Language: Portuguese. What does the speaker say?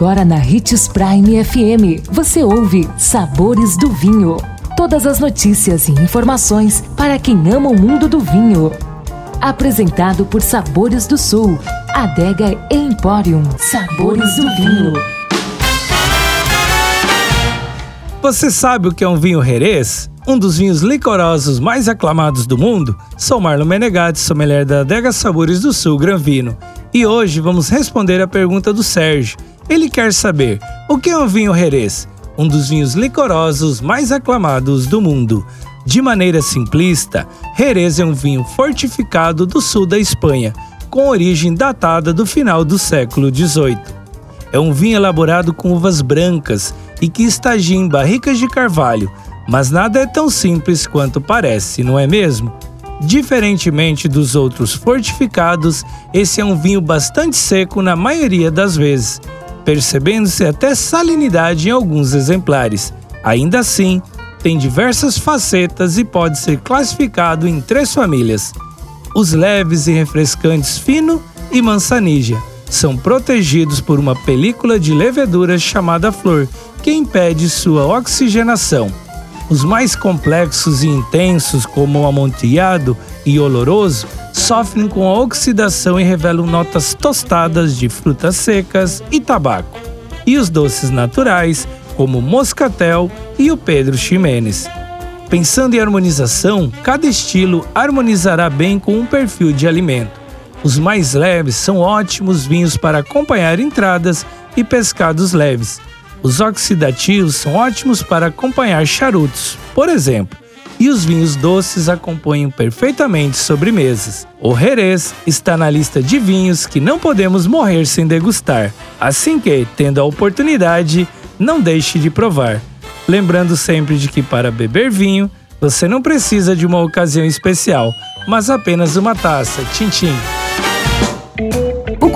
Agora na Ritz Prime FM, você ouve Sabores do Vinho. Todas as notícias e informações para quem ama o mundo do vinho. Apresentado por Sabores do Sul, Adega Emporium. Sabores do Vinho. Você sabe o que é um vinho Jerez? Um dos vinhos licorosos mais aclamados do mundo? Sou Marlon Menegatti, sommelier da Adega Sabores do Sul Gran Vino. E hoje vamos responder a pergunta do Sérgio. Ele quer saber o que é um vinho Jerez? Um dos vinhos licorosos mais aclamados do mundo. De maneira simplista, Jerez é um vinho fortificado do sul da Espanha, com origem datada do final do século XVIII. É um vinho elaborado com uvas brancas e que estagia em barricas de carvalho, mas nada é tão simples quanto parece, não é mesmo? Diferentemente dos outros fortificados, esse é um vinho bastante seco na maioria das vezes, percebendo-se até salinidade em alguns exemplares. Ainda assim, tem diversas facetas e pode ser classificado em três famílias: os leves e refrescantes fino e mansanija. São protegidos por uma película de levedura chamada flor, que impede sua oxigenação. Os mais complexos e intensos, como o amontilhado e oloroso, sofrem com a oxidação e revelam notas tostadas de frutas secas e tabaco. E os doces naturais, como o moscatel e o Pedro Ximenes. Pensando em harmonização, cada estilo harmonizará bem com um perfil de alimento. Os mais leves são ótimos vinhos para acompanhar entradas e pescados leves. Os oxidativos são ótimos para acompanhar charutos, por exemplo. E os vinhos doces acompanham perfeitamente sobremesas. O Jerez está na lista de vinhos que não podemos morrer sem degustar. Assim que, tendo a oportunidade, não deixe de provar. Lembrando sempre de que para beber vinho, você não precisa de uma ocasião especial, mas apenas uma taça. Tchim, tchim.